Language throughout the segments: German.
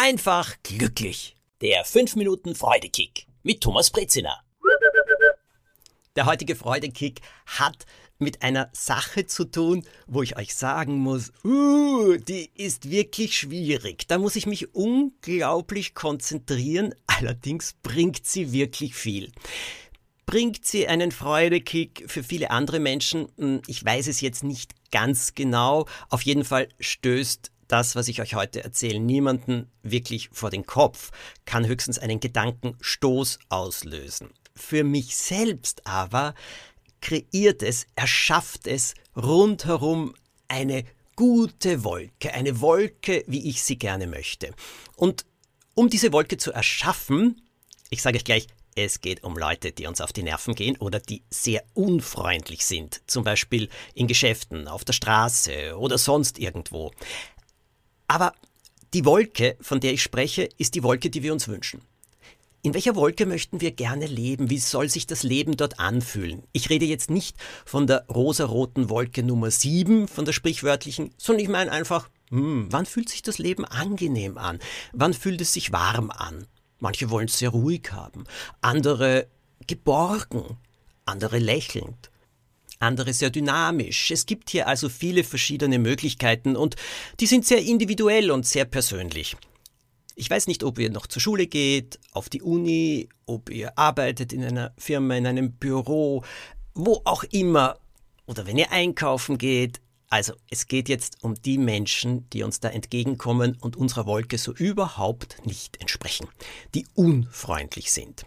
einfach glücklich. Der 5 Minuten Freudekick mit Thomas Brezina. Der heutige Freudekick hat mit einer Sache zu tun, wo ich euch sagen muss, uh, die ist wirklich schwierig. Da muss ich mich unglaublich konzentrieren, allerdings bringt sie wirklich viel. Bringt sie einen Freudekick für viele andere Menschen? Hm, ich weiß es jetzt nicht ganz genau. Auf jeden Fall stößt das, was ich euch heute erzähle, niemanden wirklich vor den Kopf, kann höchstens einen Gedankenstoß auslösen. Für mich selbst aber kreiert es, erschafft es rundherum eine gute Wolke, eine Wolke, wie ich sie gerne möchte. Und um diese Wolke zu erschaffen, ich sage euch gleich, es geht um Leute, die uns auf die Nerven gehen oder die sehr unfreundlich sind, zum Beispiel in Geschäften, auf der Straße oder sonst irgendwo. Aber die Wolke, von der ich spreche, ist die Wolke, die wir uns wünschen. In welcher Wolke möchten wir gerne leben? Wie soll sich das Leben dort anfühlen? Ich rede jetzt nicht von der rosaroten Wolke Nummer 7, von der sprichwörtlichen, sondern ich meine einfach, hm, wann fühlt sich das Leben angenehm an? Wann fühlt es sich warm an? Manche wollen es sehr ruhig haben, andere geborgen, andere lächelnd, andere sehr dynamisch. Es gibt hier also viele verschiedene Möglichkeiten und die sind sehr individuell und sehr persönlich. Ich weiß nicht, ob ihr noch zur Schule geht, auf die Uni, ob ihr arbeitet in einer Firma, in einem Büro, wo auch immer, oder wenn ihr einkaufen geht. Also es geht jetzt um die Menschen, die uns da entgegenkommen und unserer Wolke so überhaupt nicht entsprechen, die unfreundlich sind.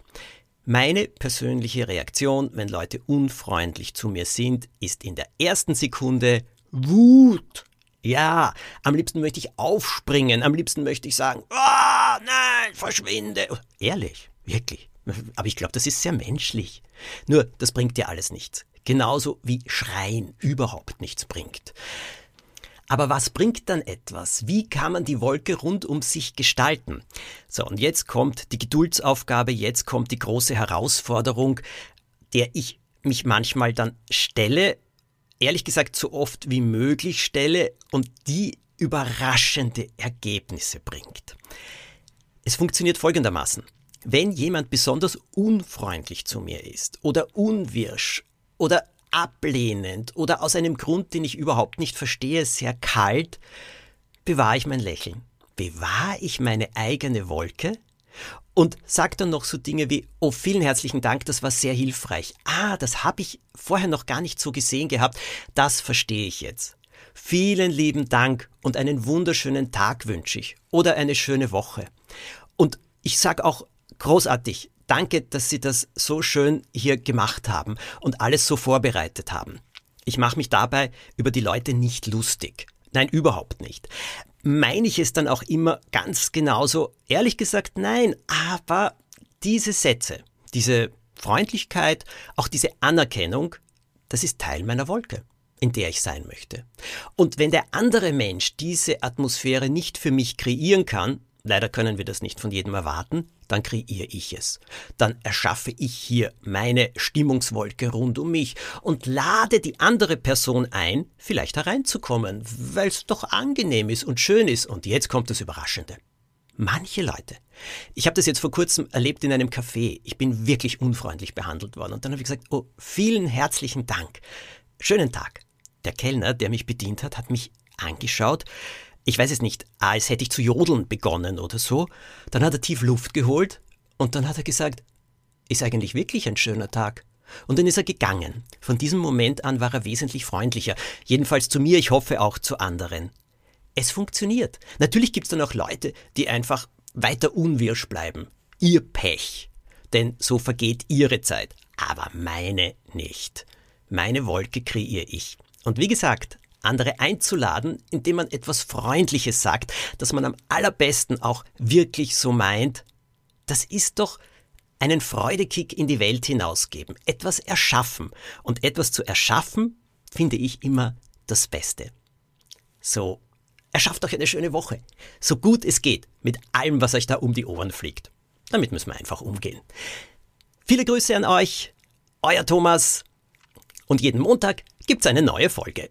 Meine persönliche Reaktion, wenn Leute unfreundlich zu mir sind, ist in der ersten Sekunde Wut. Ja, am liebsten möchte ich aufspringen, am liebsten möchte ich sagen, oh, nein, verschwinde. Ehrlich, wirklich. Aber ich glaube, das ist sehr menschlich. Nur, das bringt dir alles nichts. Genauso wie Schreien überhaupt nichts bringt. Aber was bringt dann etwas? Wie kann man die Wolke rund um sich gestalten? So, und jetzt kommt die Geduldsaufgabe, jetzt kommt die große Herausforderung, der ich mich manchmal dann stelle ehrlich gesagt so oft wie möglich stelle und die überraschende Ergebnisse bringt. Es funktioniert folgendermaßen. Wenn jemand besonders unfreundlich zu mir ist oder unwirsch oder ablehnend oder aus einem Grund, den ich überhaupt nicht verstehe, sehr kalt, bewahre ich mein Lächeln. Bewahre ich meine eigene Wolke und sagt dann noch so Dinge wie, oh, vielen herzlichen Dank, das war sehr hilfreich. Ah, das habe ich vorher noch gar nicht so gesehen gehabt. Das verstehe ich jetzt. Vielen lieben Dank und einen wunderschönen Tag wünsche ich oder eine schöne Woche. Und ich sage auch großartig, danke, dass Sie das so schön hier gemacht haben und alles so vorbereitet haben. Ich mache mich dabei über die Leute nicht lustig. Nein, überhaupt nicht meine ich es dann auch immer ganz genauso. Ehrlich gesagt, nein, aber diese Sätze, diese Freundlichkeit, auch diese Anerkennung, das ist Teil meiner Wolke, in der ich sein möchte. Und wenn der andere Mensch diese Atmosphäre nicht für mich kreieren kann, leider können wir das nicht von jedem erwarten, dann kreiere ich es. Dann erschaffe ich hier meine Stimmungswolke rund um mich und lade die andere Person ein, vielleicht hereinzukommen, weil es doch angenehm ist und schön ist. Und jetzt kommt das Überraschende. Manche Leute. Ich habe das jetzt vor kurzem erlebt in einem Café. Ich bin wirklich unfreundlich behandelt worden. Und dann habe ich gesagt, oh, vielen herzlichen Dank. Schönen Tag. Der Kellner, der mich bedient hat, hat mich angeschaut, ich weiß es nicht, als hätte ich zu jodeln begonnen oder so. Dann hat er tief Luft geholt und dann hat er gesagt, ist eigentlich wirklich ein schöner Tag. Und dann ist er gegangen. Von diesem Moment an war er wesentlich freundlicher. Jedenfalls zu mir, ich hoffe auch zu anderen. Es funktioniert. Natürlich gibt es dann auch Leute, die einfach weiter unwirsch bleiben. Ihr Pech. Denn so vergeht ihre Zeit. Aber meine nicht. Meine Wolke kreiere ich. Und wie gesagt, andere einzuladen, indem man etwas Freundliches sagt, das man am allerbesten auch wirklich so meint, das ist doch einen Freudekick in die Welt hinausgeben, etwas erschaffen. Und etwas zu erschaffen, finde ich immer das Beste. So, erschafft euch eine schöne Woche. So gut es geht, mit allem, was euch da um die Ohren fliegt. Damit müssen wir einfach umgehen. Viele Grüße an euch, euer Thomas. Und jeden Montag gibt's eine neue Folge.